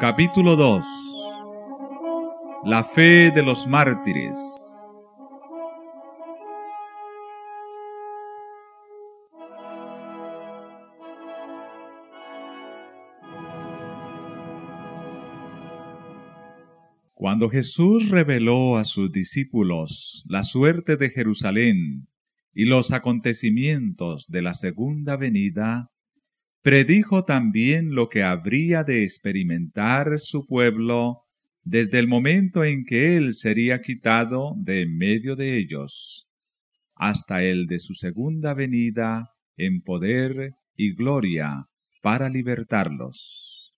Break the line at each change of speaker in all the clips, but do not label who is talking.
Capítulo 2 La fe de los mártires. Cuando Jesús reveló a sus discípulos la suerte de Jerusalén y los acontecimientos de la segunda venida, predijo también lo que habría de experimentar su pueblo desde el momento en que él sería quitado de en medio de ellos, hasta el de su segunda venida en poder y gloria para libertarlos.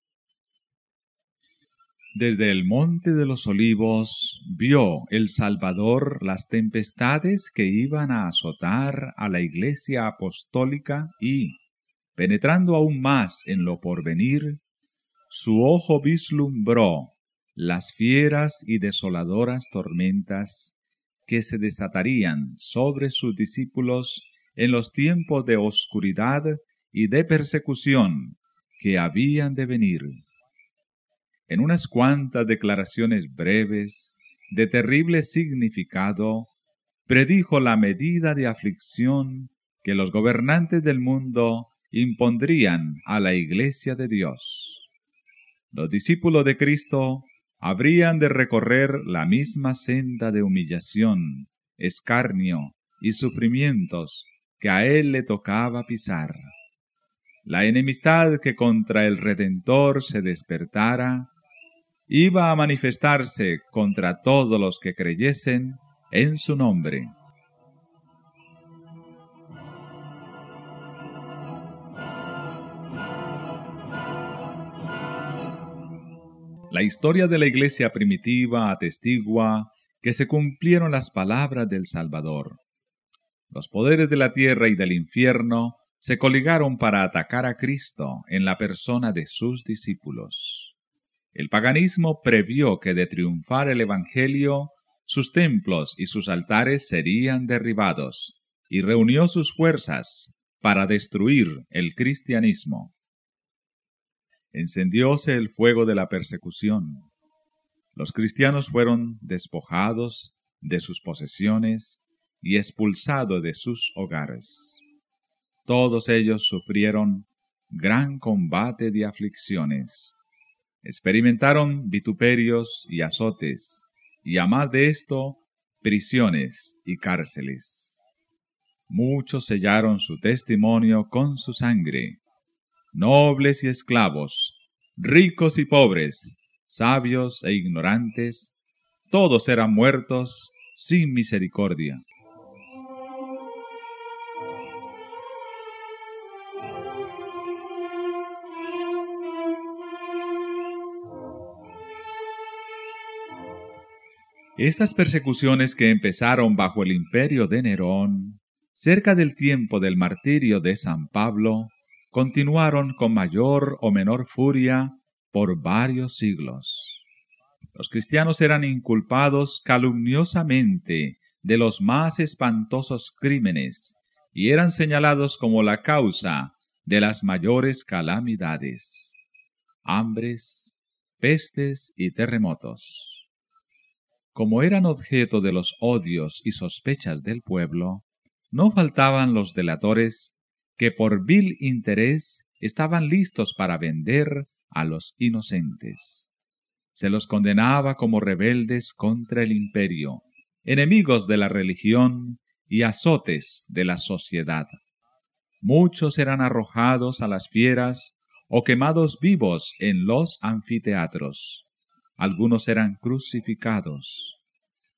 Desde el monte de los olivos vio el Salvador las tempestades que iban a azotar a la iglesia apostólica y, penetrando aún más en lo porvenir, su ojo vislumbró las fieras y desoladoras tormentas que se desatarían sobre sus discípulos en los tiempos de oscuridad y de persecución que habían de venir. En unas cuantas declaraciones breves, de terrible significado, predijo la medida de aflicción que los gobernantes del mundo impondrían a la iglesia de Dios. Los discípulos de Cristo habrían de recorrer la misma senda de humillación, escarnio y sufrimientos que a él le tocaba pisar. La enemistad que contra el Redentor se despertara iba a manifestarse contra todos los que creyesen en su nombre. La historia de la iglesia primitiva atestigua que se cumplieron las palabras del Salvador. Los poderes de la tierra y del infierno se coligaron para atacar a Cristo en la persona de sus discípulos. El paganismo previó que de triunfar el Evangelio, sus templos y sus altares serían derribados, y reunió sus fuerzas para destruir el cristianismo. Encendióse el fuego de la persecución. Los cristianos fueron despojados de sus posesiones y expulsados de sus hogares. Todos ellos sufrieron gran combate de aflicciones experimentaron vituperios y azotes, y a más de esto, prisiones y cárceles. Muchos sellaron su testimonio con su sangre, nobles y esclavos, ricos y pobres, sabios e ignorantes, todos eran muertos sin misericordia. Estas persecuciones que empezaron bajo el imperio de Nerón, cerca del tiempo del martirio de San Pablo, continuaron con mayor o menor furia por varios siglos. Los cristianos eran inculpados calumniosamente de los más espantosos crímenes y eran señalados como la causa de las mayores calamidades, hambres, pestes y terremotos. Como eran objeto de los odios y sospechas del pueblo, no faltaban los delatores que por vil interés estaban listos para vender a los inocentes. Se los condenaba como rebeldes contra el imperio, enemigos de la religión y azotes de la sociedad. Muchos eran arrojados a las fieras o quemados vivos en los anfiteatros algunos eran crucificados,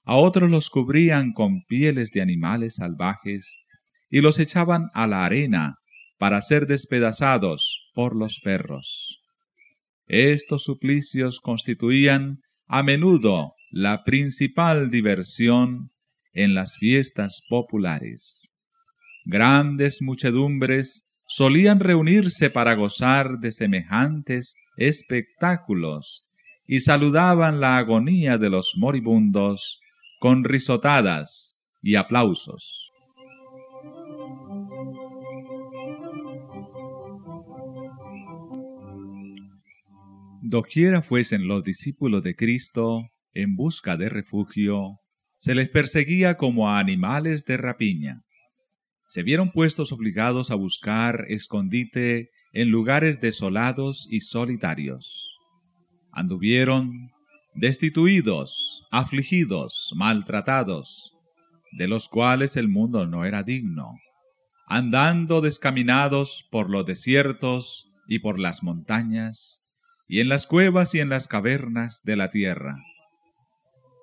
a otros los cubrían con pieles de animales salvajes y los echaban a la arena para ser despedazados por los perros. Estos suplicios constituían a menudo la principal diversión en las fiestas populares. Grandes muchedumbres solían reunirse para gozar de semejantes espectáculos y saludaban la agonía de los moribundos con risotadas y aplausos. Doquiera fuesen los discípulos de Cristo en busca de refugio, se les perseguía como a animales de rapiña. Se vieron puestos obligados a buscar escondite en lugares desolados y solitarios. Anduvieron destituidos, afligidos, maltratados, de los cuales el mundo no era digno, andando descaminados por los desiertos y por las montañas, y en las cuevas y en las cavernas de la tierra.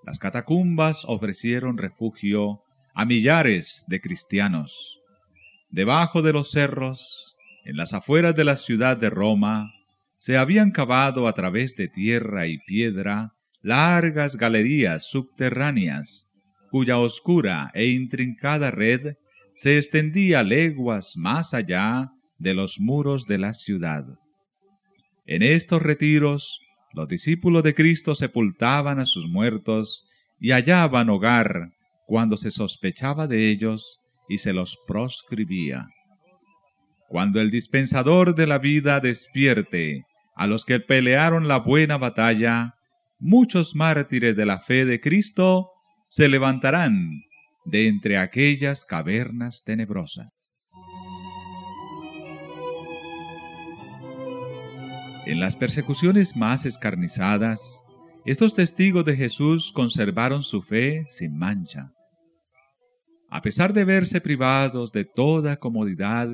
Las catacumbas ofrecieron refugio a millares de cristianos. Debajo de los cerros, en las afueras de la ciudad de Roma, se habían cavado a través de tierra y piedra largas galerías subterráneas, cuya oscura e intrincada red se extendía leguas más allá de los muros de la ciudad. En estos retiros, los discípulos de Cristo sepultaban a sus muertos y hallaban hogar cuando se sospechaba de ellos y se los proscribía. Cuando el dispensador de la vida despierte a los que pelearon la buena batalla, muchos mártires de la fe de Cristo se levantarán de entre aquellas cavernas tenebrosas. En las persecuciones más escarnizadas, estos testigos de Jesús conservaron su fe sin mancha. A pesar de verse privados de toda comodidad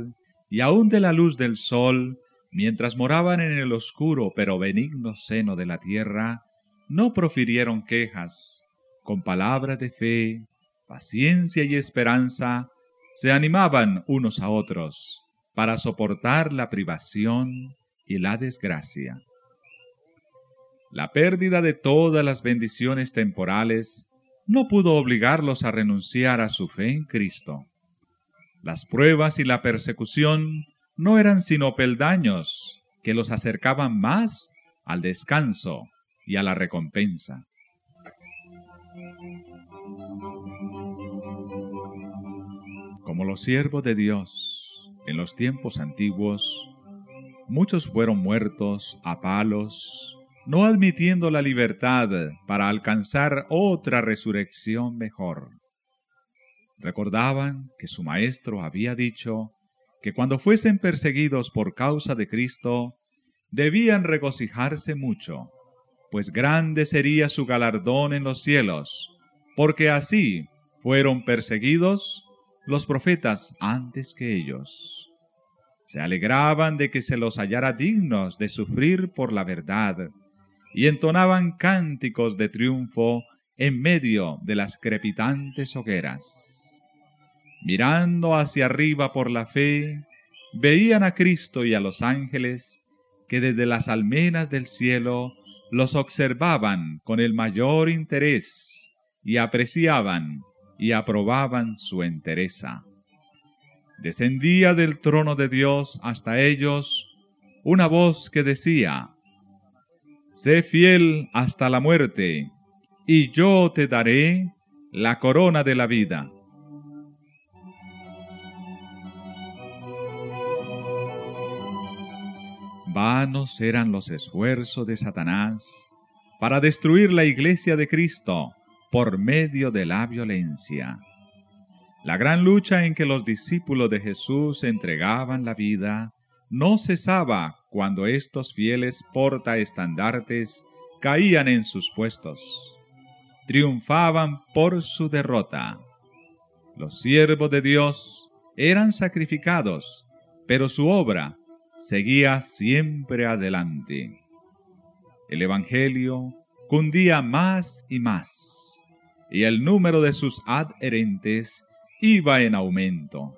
y aun de la luz del sol, mientras moraban en el oscuro pero benigno seno de la tierra, no profirieron quejas. Con palabras de fe, paciencia y esperanza, se animaban unos a otros para soportar la privación y la desgracia. La pérdida de todas las bendiciones temporales no pudo obligarlos a renunciar a su fe en Cristo. Las pruebas y la persecución no eran sino peldaños que los acercaban más al descanso y a la recompensa. Como los siervos de Dios en los tiempos antiguos, muchos fueron muertos a palos, no admitiendo la libertad para alcanzar otra resurrección mejor. Recordaban que su maestro había dicho que cuando fuesen perseguidos por causa de Cristo, debían regocijarse mucho, pues grande sería su galardón en los cielos, porque así fueron perseguidos los profetas antes que ellos se alegraban de que se los hallara dignos de sufrir por la verdad, y entonaban cánticos de triunfo en medio de las crepitantes hogueras. Mirando hacia arriba por la fe, veían a Cristo y a los ángeles que desde las almenas del cielo los observaban con el mayor interés y apreciaban y aprobaban su entereza descendía del trono de Dios hasta ellos una voz que decía, Sé fiel hasta la muerte, y yo te daré la corona de la vida. Vanos eran los esfuerzos de Satanás para destruir la iglesia de Cristo por medio de la violencia. La gran lucha en que los discípulos de Jesús entregaban la vida no cesaba cuando estos fieles portaestandartes caían en sus puestos. Triunfaban por su derrota. Los siervos de Dios eran sacrificados, pero su obra seguía siempre adelante. El Evangelio cundía más y más, y el número de sus adherentes iba en aumento.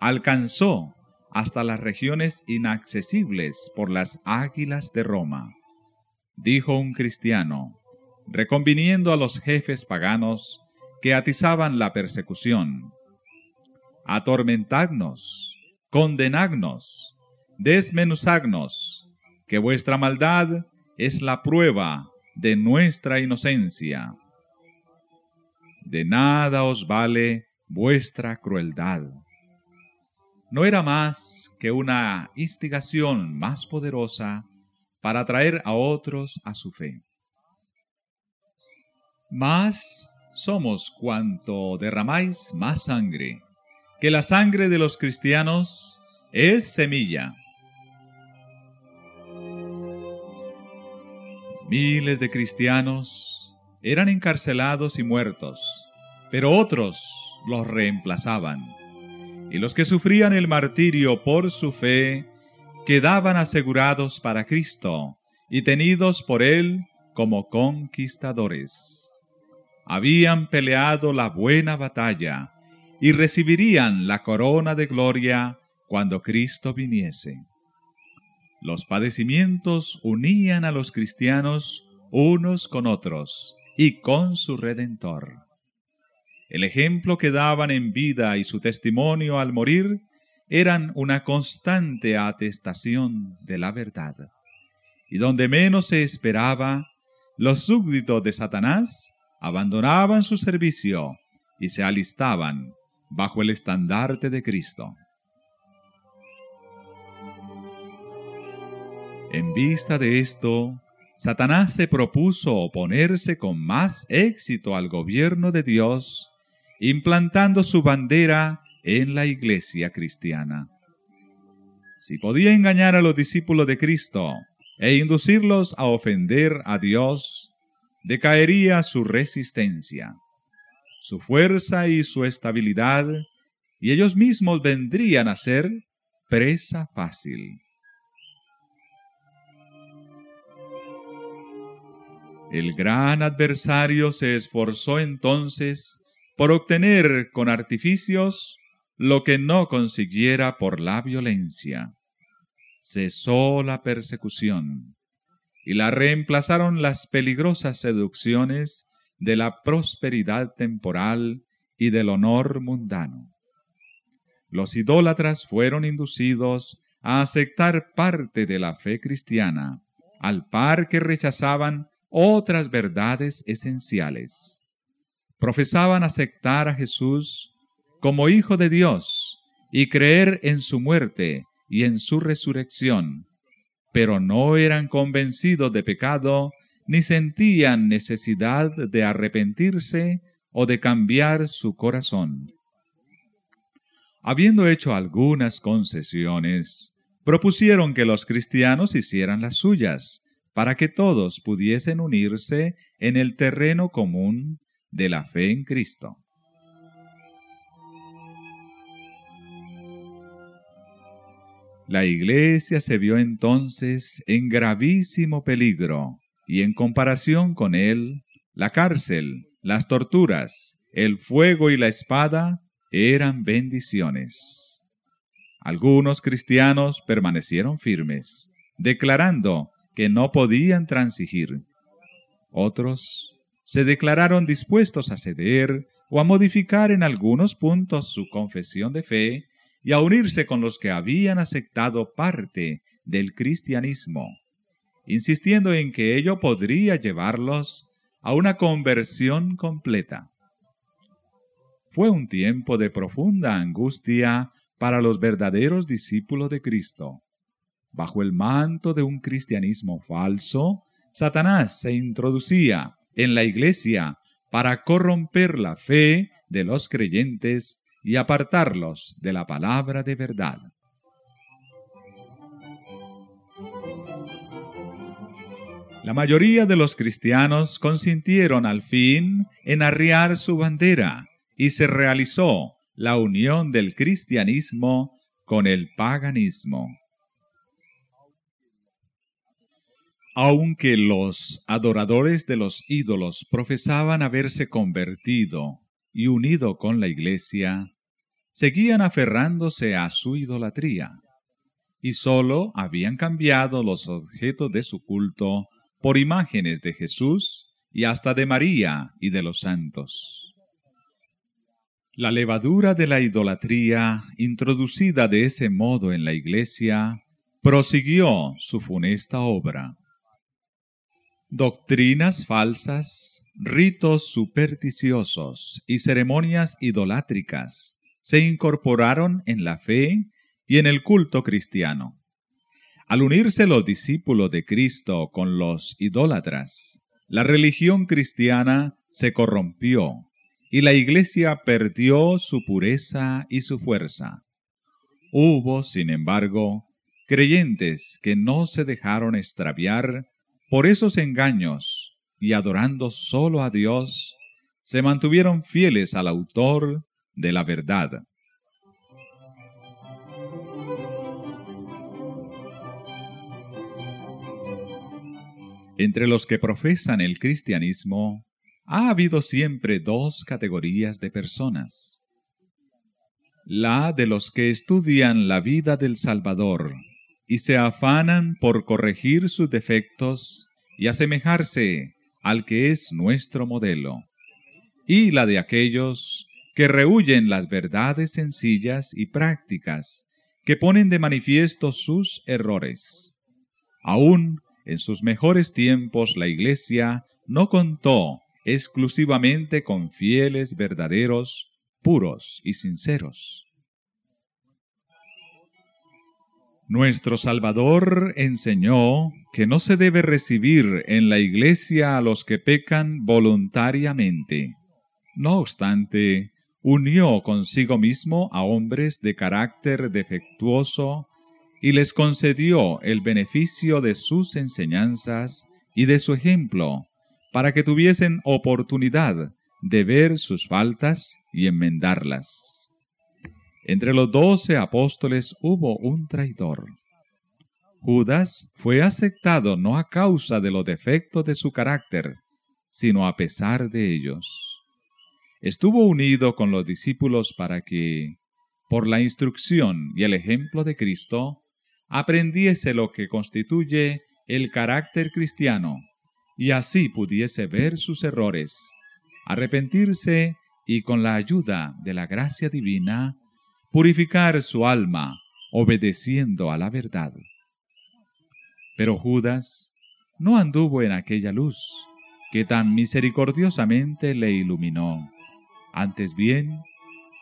Alcanzó hasta las regiones inaccesibles por las águilas de Roma. Dijo un cristiano, reconviniendo a los jefes paganos que atizaban la persecución. Atormentadnos, condenadnos, desmenuzadnos, que vuestra maldad es la prueba de nuestra inocencia. De nada os vale vuestra crueldad. No era más que una instigación más poderosa para atraer a otros a su fe. Más somos cuanto derramáis más sangre, que la sangre de los cristianos es semilla. Miles de cristianos eran encarcelados y muertos, pero otros los reemplazaban. Y los que sufrían el martirio por su fe quedaban asegurados para Cristo y tenidos por Él como conquistadores. Habían peleado la buena batalla y recibirían la corona de gloria cuando Cristo viniese. Los padecimientos unían a los cristianos unos con otros y con su Redentor. El ejemplo que daban en vida y su testimonio al morir eran una constante atestación de la verdad. Y donde menos se esperaba, los súbditos de Satanás abandonaban su servicio y se alistaban bajo el estandarte de Cristo. En vista de esto, Satanás se propuso oponerse con más éxito al gobierno de Dios, implantando su bandera en la iglesia cristiana. Si podía engañar a los discípulos de Cristo e inducirlos a ofender a Dios, decaería su resistencia, su fuerza y su estabilidad, y ellos mismos vendrían a ser presa fácil. El gran adversario se esforzó entonces por obtener con artificios lo que no consiguiera por la violencia. Cesó la persecución y la reemplazaron las peligrosas seducciones de la prosperidad temporal y del honor mundano. Los idólatras fueron inducidos a aceptar parte de la fe cristiana, al par que rechazaban otras verdades esenciales. Profesaban aceptar a Jesús como Hijo de Dios y creer en su muerte y en su resurrección, pero no eran convencidos de pecado ni sentían necesidad de arrepentirse o de cambiar su corazón. Habiendo hecho algunas concesiones, propusieron que los cristianos hicieran las suyas, para que todos pudiesen unirse en el terreno común de la fe en Cristo. La iglesia se vio entonces en gravísimo peligro, y en comparación con él, la cárcel, las torturas, el fuego y la espada eran bendiciones. Algunos cristianos permanecieron firmes, declarando que no podían transigir. Otros se declararon dispuestos a ceder o a modificar en algunos puntos su confesión de fe y a unirse con los que habían aceptado parte del cristianismo, insistiendo en que ello podría llevarlos a una conversión completa. Fue un tiempo de profunda angustia para los verdaderos discípulos de Cristo. Bajo el manto de un cristianismo falso, Satanás se introducía en la iglesia para corromper la fe de los creyentes y apartarlos de la palabra de verdad. La mayoría de los cristianos consintieron al fin en arriar su bandera y se realizó la unión del cristianismo con el paganismo. Aunque los adoradores de los ídolos profesaban haberse convertido y unido con la iglesia, seguían aferrándose a su idolatría, y sólo habían cambiado los objetos de su culto por imágenes de Jesús y hasta de María y de los santos. La levadura de la idolatría, introducida de ese modo en la iglesia, prosiguió su funesta obra doctrinas falsas, ritos supersticiosos y ceremonias idolátricas se incorporaron en la fe y en el culto cristiano. Al unirse los discípulos de Cristo con los idólatras, la religión cristiana se corrompió y la iglesia perdió su pureza y su fuerza. Hubo, sin embargo, creyentes que no se dejaron extraviar por esos engaños y adorando solo a Dios, se mantuvieron fieles al autor de la verdad. Entre los que profesan el cristianismo, ha habido siempre dos categorías de personas. La de los que estudian la vida del Salvador y se afanan por corregir sus defectos y asemejarse al que es nuestro modelo, y la de aquellos que rehuyen las verdades sencillas y prácticas que ponen de manifiesto sus errores. Aún en sus mejores tiempos la Iglesia no contó exclusivamente con fieles verdaderos, puros y sinceros. Nuestro Salvador enseñó que no se debe recibir en la iglesia a los que pecan voluntariamente. No obstante, unió consigo mismo a hombres de carácter defectuoso y les concedió el beneficio de sus enseñanzas y de su ejemplo, para que tuviesen oportunidad de ver sus faltas y enmendarlas. Entre los doce apóstoles hubo un traidor. Judas fue aceptado no a causa de los defectos de su carácter, sino a pesar de ellos. Estuvo unido con los discípulos para que, por la instrucción y el ejemplo de Cristo, aprendiese lo que constituye el carácter cristiano, y así pudiese ver sus errores, arrepentirse y con la ayuda de la gracia divina, purificar su alma obedeciendo a la verdad. Pero Judas no anduvo en aquella luz que tan misericordiosamente le iluminó. Antes bien,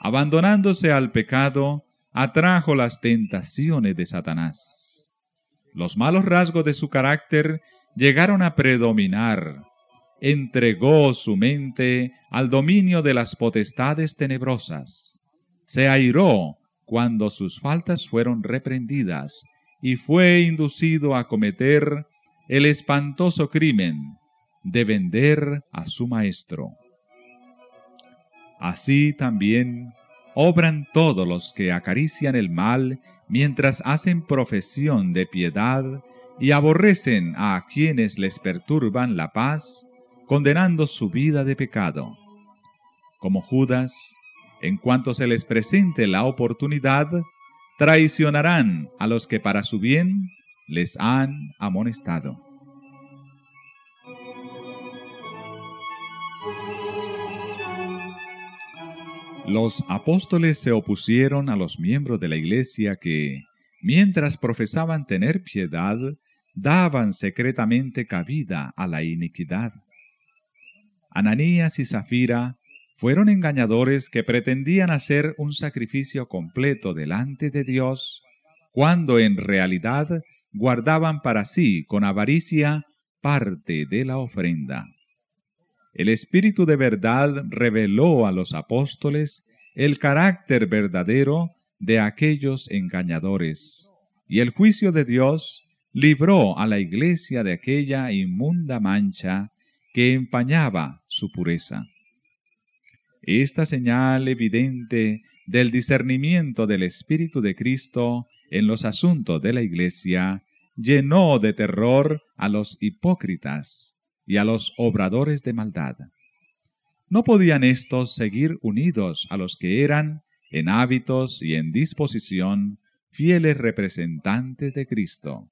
abandonándose al pecado, atrajo las tentaciones de Satanás. Los malos rasgos de su carácter llegaron a predominar. Entregó su mente al dominio de las potestades tenebrosas se airó cuando sus faltas fueron reprendidas y fue inducido a cometer el espantoso crimen de vender a su maestro. Así también obran todos los que acarician el mal mientras hacen profesión de piedad y aborrecen a quienes les perturban la paz, condenando su vida de pecado. Como Judas, en cuanto se les presente la oportunidad, traicionarán a los que para su bien les han amonestado. Los apóstoles se opusieron a los miembros de la iglesia que, mientras profesaban tener piedad, daban secretamente cabida a la iniquidad. Ananías y Zafira fueron engañadores que pretendían hacer un sacrificio completo delante de Dios, cuando en realidad guardaban para sí con avaricia parte de la ofrenda. El Espíritu de verdad reveló a los apóstoles el carácter verdadero de aquellos engañadores, y el juicio de Dios libró a la iglesia de aquella inmunda mancha que empañaba su pureza. Esta señal evidente del discernimiento del Espíritu de Cristo en los asuntos de la Iglesia llenó de terror a los hipócritas y a los obradores de maldad. No podían éstos seguir unidos a los que eran, en hábitos y en disposición, fieles representantes de Cristo.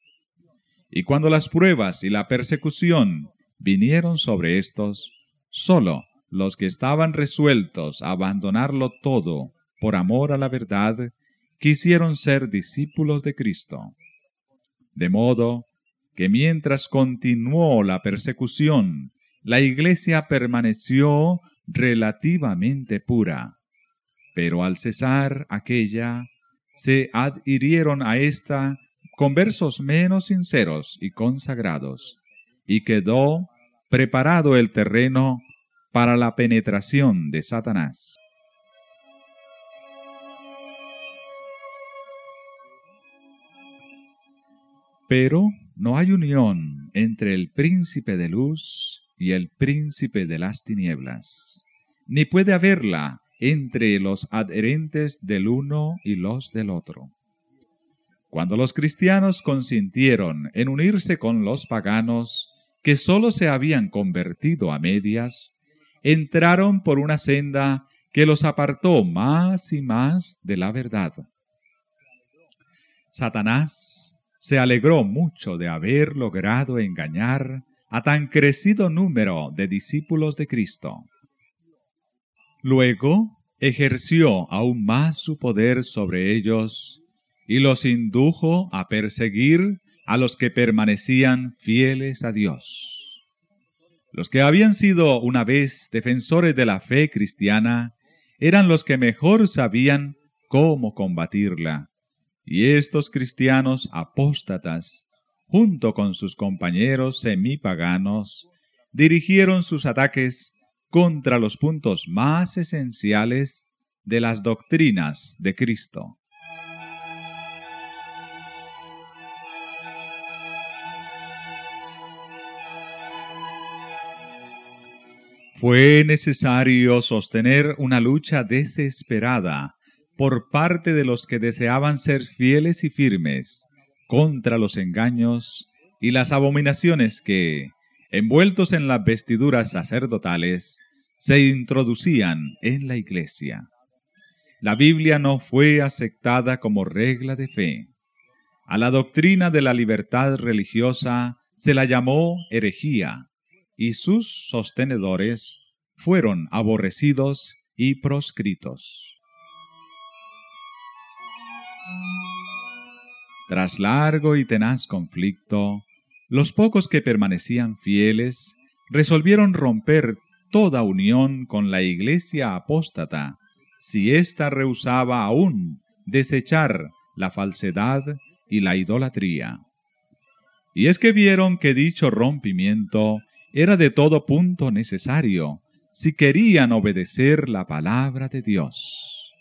Y cuando las pruebas y la persecución vinieron sobre éstos, sólo los que estaban resueltos a abandonarlo todo por amor a la verdad, quisieron ser discípulos de Cristo. De modo que mientras continuó la persecución, la iglesia permaneció relativamente pura, pero al cesar aquella, se adhirieron a ésta con versos menos sinceros y consagrados, y quedó preparado el terreno para la penetración de Satanás. Pero no hay unión entre el príncipe de luz y el príncipe de las tinieblas, ni puede haberla entre los adherentes del uno y los del otro. Cuando los cristianos consintieron en unirse con los paganos, que sólo se habían convertido a medias, entraron por una senda que los apartó más y más de la verdad. Satanás se alegró mucho de haber logrado engañar a tan crecido número de discípulos de Cristo. Luego ejerció aún más su poder sobre ellos y los indujo a perseguir a los que permanecían fieles a Dios. Los que habían sido una vez defensores de la fe cristiana eran los que mejor sabían cómo combatirla, y estos cristianos apóstatas, junto con sus compañeros semipaganos, dirigieron sus ataques contra los puntos más esenciales de las doctrinas de Cristo. Fue necesario sostener una lucha desesperada por parte de los que deseaban ser fieles y firmes contra los engaños y las abominaciones que, envueltos en las vestiduras sacerdotales, se introducían en la iglesia. La Biblia no fue aceptada como regla de fe. A la doctrina de la libertad religiosa se la llamó herejía, y sus sostenedores fueron aborrecidos y proscritos. Tras largo y tenaz conflicto, los pocos que permanecían fieles resolvieron romper toda unión con la iglesia apóstata, si ésta rehusaba aún desechar la falsedad y la idolatría. Y es que vieron que dicho rompimiento era de todo punto necesario, si querían obedecer la palabra de Dios.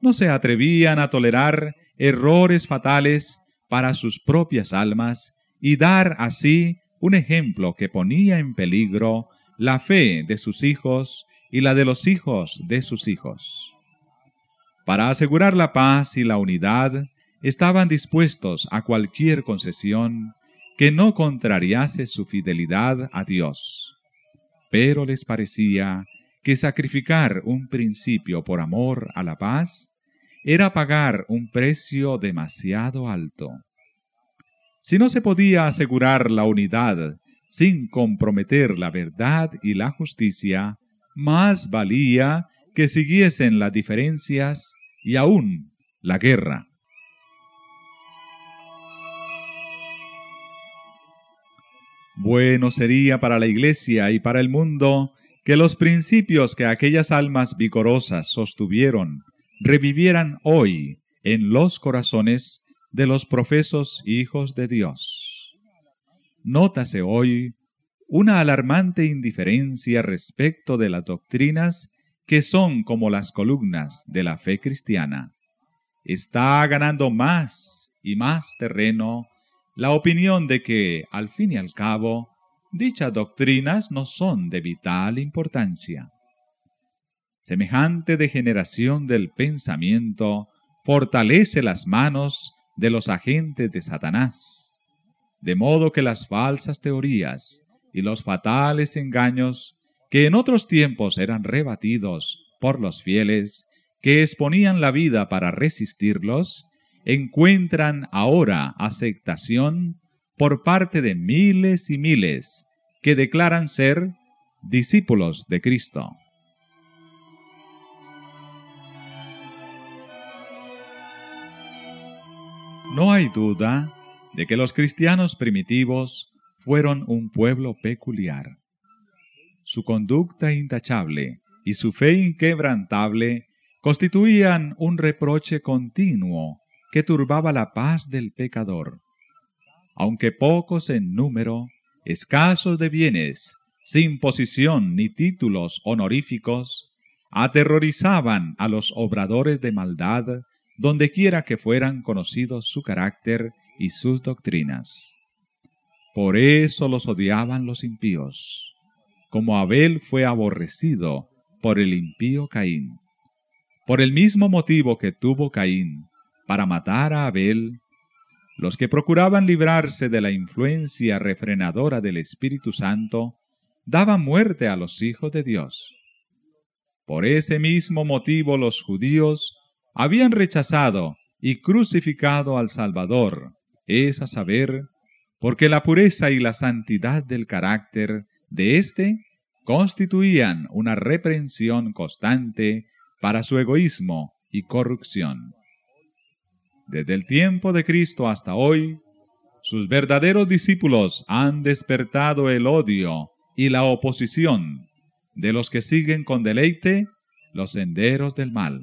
No se atrevían a tolerar errores fatales para sus propias almas y dar así un ejemplo que ponía en peligro la fe de sus hijos y la de los hijos de sus hijos. Para asegurar la paz y la unidad, estaban dispuestos a cualquier concesión que no contrariase su fidelidad a Dios. Pero les parecía que sacrificar un principio por amor a la paz era pagar un precio demasiado alto. Si no se podía asegurar la unidad sin comprometer la verdad y la justicia, más valía que siguiesen las diferencias y aún la guerra. Bueno sería para la Iglesia y para el mundo que los principios que aquellas almas vigorosas sostuvieron revivieran hoy en los corazones de los profesos hijos de Dios. Nótase hoy una alarmante indiferencia respecto de las doctrinas que son como las columnas de la fe cristiana. Está ganando más y más terreno la opinión de que, al fin y al cabo, dichas doctrinas no son de vital importancia. Semejante degeneración del pensamiento fortalece las manos de los agentes de Satanás, de modo que las falsas teorías y los fatales engaños que en otros tiempos eran rebatidos por los fieles que exponían la vida para resistirlos, encuentran ahora aceptación por parte de miles y miles que declaran ser discípulos de Cristo. No hay duda de que los cristianos primitivos fueron un pueblo peculiar. Su conducta intachable y su fe inquebrantable constituían un reproche continuo que turbaba la paz del pecador. Aunque pocos en número, escasos de bienes, sin posición ni títulos honoríficos, aterrorizaban a los obradores de maldad dondequiera que fueran conocidos su carácter y sus doctrinas. Por eso los odiaban los impíos, como Abel fue aborrecido por el impío Caín. Por el mismo motivo que tuvo Caín para matar a Abel, los que procuraban librarse de la influencia refrenadora del Espíritu Santo daban muerte a los hijos de Dios. Por ese mismo motivo los judíos habían rechazado y crucificado al Salvador, es a saber, porque la pureza y la santidad del carácter de éste constituían una reprensión constante para su egoísmo y corrupción. Desde el tiempo de Cristo hasta hoy, sus verdaderos discípulos han despertado el odio y la oposición de los que siguen con deleite los senderos del mal.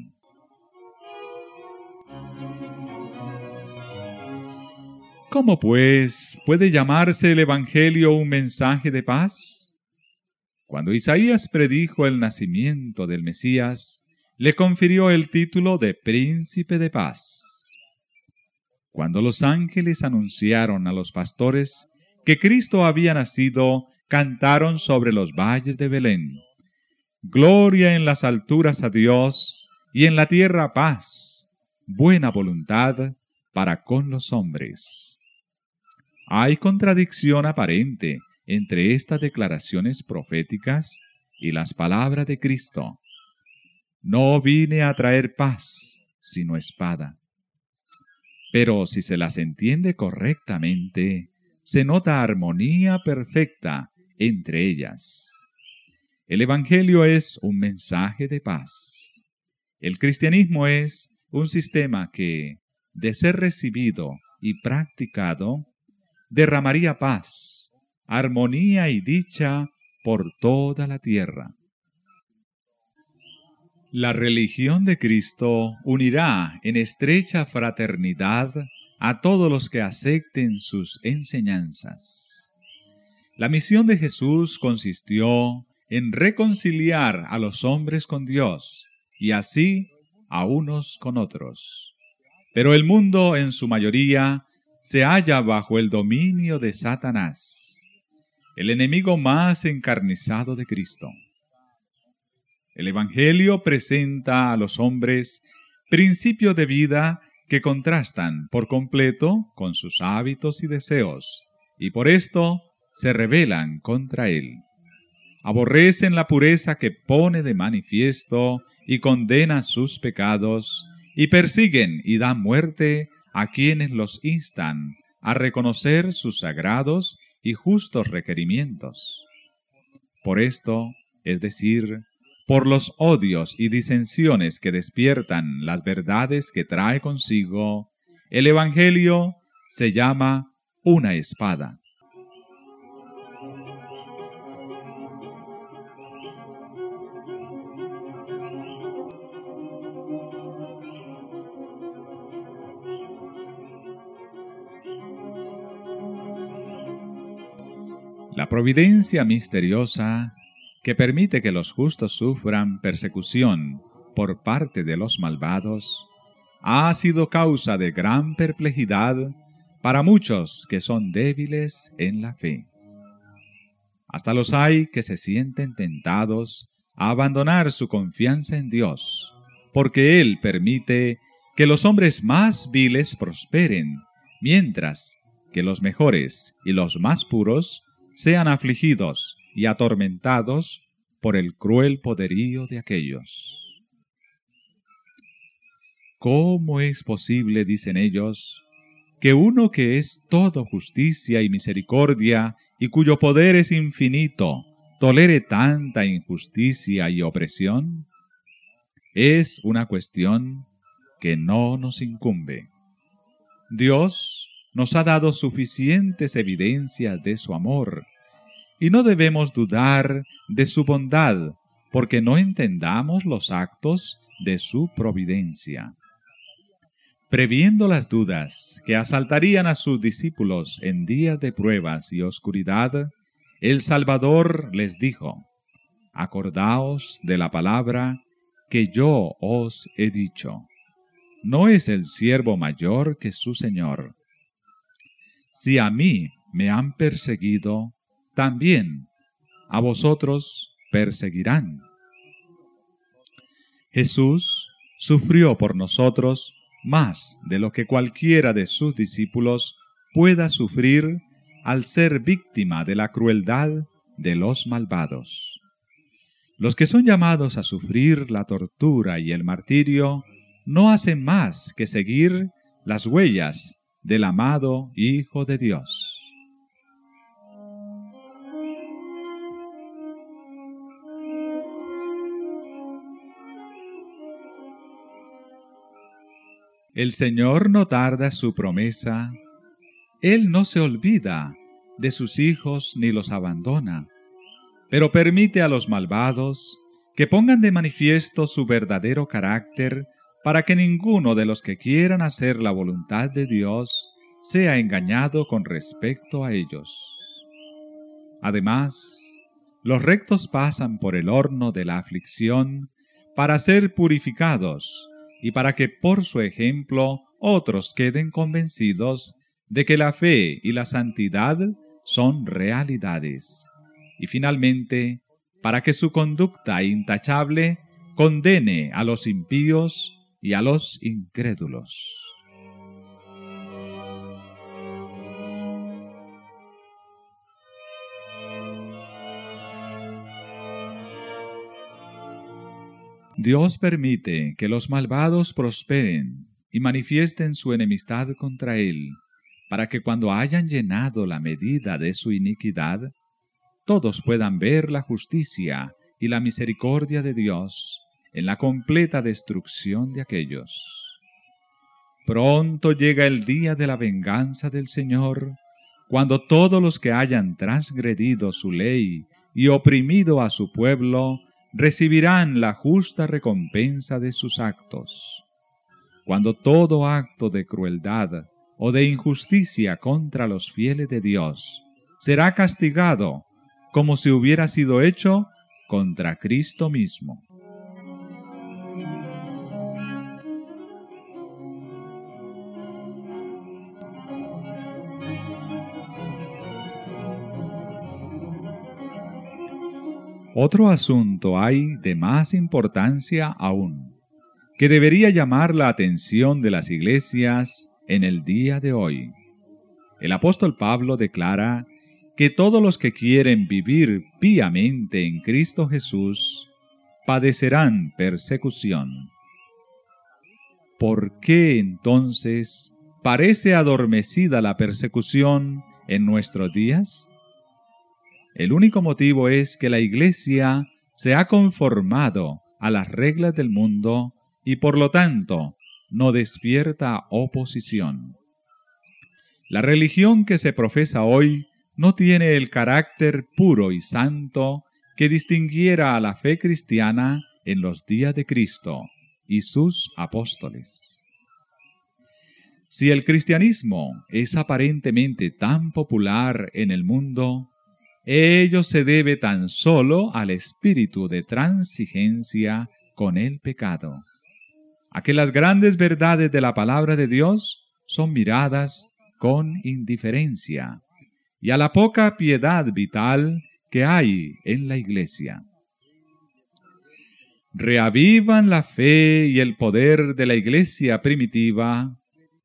¿Cómo pues puede llamarse el Evangelio un mensaje de paz? Cuando Isaías predijo el nacimiento del Mesías, le confirió el título de Príncipe de Paz. Cuando los ángeles anunciaron a los pastores que Cristo había nacido, cantaron sobre los valles de Belén. Gloria en las alturas a Dios y en la tierra paz, buena voluntad para con los hombres. Hay contradicción aparente entre estas declaraciones proféticas y las palabras de Cristo. No vine a traer paz, sino espada. Pero si se las entiende correctamente, se nota armonía perfecta entre ellas. El Evangelio es un mensaje de paz. El cristianismo es un sistema que, de ser recibido y practicado, derramaría paz, armonía y dicha por toda la tierra. La religión de Cristo unirá en estrecha fraternidad a todos los que acepten sus enseñanzas. La misión de Jesús consistió en reconciliar a los hombres con Dios y así a unos con otros. Pero el mundo en su mayoría se halla bajo el dominio de Satanás, el enemigo más encarnizado de Cristo. El Evangelio presenta a los hombres principios de vida que contrastan por completo con sus hábitos y deseos, y por esto se rebelan contra él. Aborrecen la pureza que pone de manifiesto y condena sus pecados, y persiguen y dan muerte a quienes los instan a reconocer sus sagrados y justos requerimientos. Por esto, es decir, por los odios y disensiones que despiertan las verdades que trae consigo, el Evangelio se llama una espada. La providencia misteriosa que permite que los justos sufran persecución por parte de los malvados, ha sido causa de gran perplejidad para muchos que son débiles en la fe. Hasta los hay que se sienten tentados a abandonar su confianza en Dios, porque Él permite que los hombres más viles prosperen, mientras que los mejores y los más puros sean afligidos y atormentados por el cruel poderío de aquellos. ¿Cómo es posible, dicen ellos, que uno que es todo justicia y misericordia y cuyo poder es infinito, tolere tanta injusticia y opresión? Es una cuestión que no nos incumbe. Dios nos ha dado suficientes evidencias de su amor, y no debemos dudar de su bondad, porque no entendamos los actos de su providencia. Previendo las dudas que asaltarían a sus discípulos en días de pruebas y oscuridad, el Salvador les dijo, Acordaos de la palabra que yo os he dicho. ¿No es el siervo mayor que su Señor? Si a mí me han perseguido, también a vosotros perseguirán. Jesús sufrió por nosotros más de lo que cualquiera de sus discípulos pueda sufrir al ser víctima de la crueldad de los malvados. Los que son llamados a sufrir la tortura y el martirio no hacen más que seguir las huellas del amado Hijo de Dios. El Señor no tarda su promesa, Él no se olvida de sus hijos ni los abandona, pero permite a los malvados que pongan de manifiesto su verdadero carácter para que ninguno de los que quieran hacer la voluntad de Dios sea engañado con respecto a ellos. Además, los rectos pasan por el horno de la aflicción para ser purificados y para que por su ejemplo otros queden convencidos de que la fe y la santidad son realidades. Y finalmente, para que su conducta intachable condene a los impíos y a los incrédulos. Dios permite que los malvados prosperen y manifiesten su enemistad contra Él, para que cuando hayan llenado la medida de su iniquidad, todos puedan ver la justicia y la misericordia de Dios en la completa destrucción de aquellos. Pronto llega el día de la venganza del Señor, cuando todos los que hayan transgredido su ley y oprimido a su pueblo recibirán la justa recompensa de sus actos. Cuando todo acto de crueldad o de injusticia contra los fieles de Dios será castigado como si hubiera sido hecho contra Cristo mismo. Otro asunto hay de más importancia aún, que debería llamar la atención de las iglesias en el día de hoy. El apóstol Pablo declara que todos los que quieren vivir píamente en Cristo Jesús padecerán persecución. ¿Por qué entonces parece adormecida la persecución en nuestros días? El único motivo es que la Iglesia se ha conformado a las reglas del mundo y por lo tanto no despierta oposición. La religión que se profesa hoy no tiene el carácter puro y santo que distinguiera a la fe cristiana en los días de Cristo y sus apóstoles. Si el cristianismo es aparentemente tan popular en el mundo, Ello se debe tan solo al espíritu de transigencia con el pecado, a que las grandes verdades de la palabra de Dios son miradas con indiferencia, y a la poca piedad vital que hay en la iglesia. Reavivan la fe y el poder de la iglesia primitiva,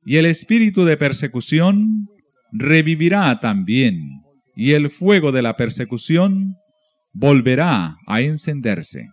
y el espíritu de persecución revivirá también y el fuego de la persecución volverá a encenderse.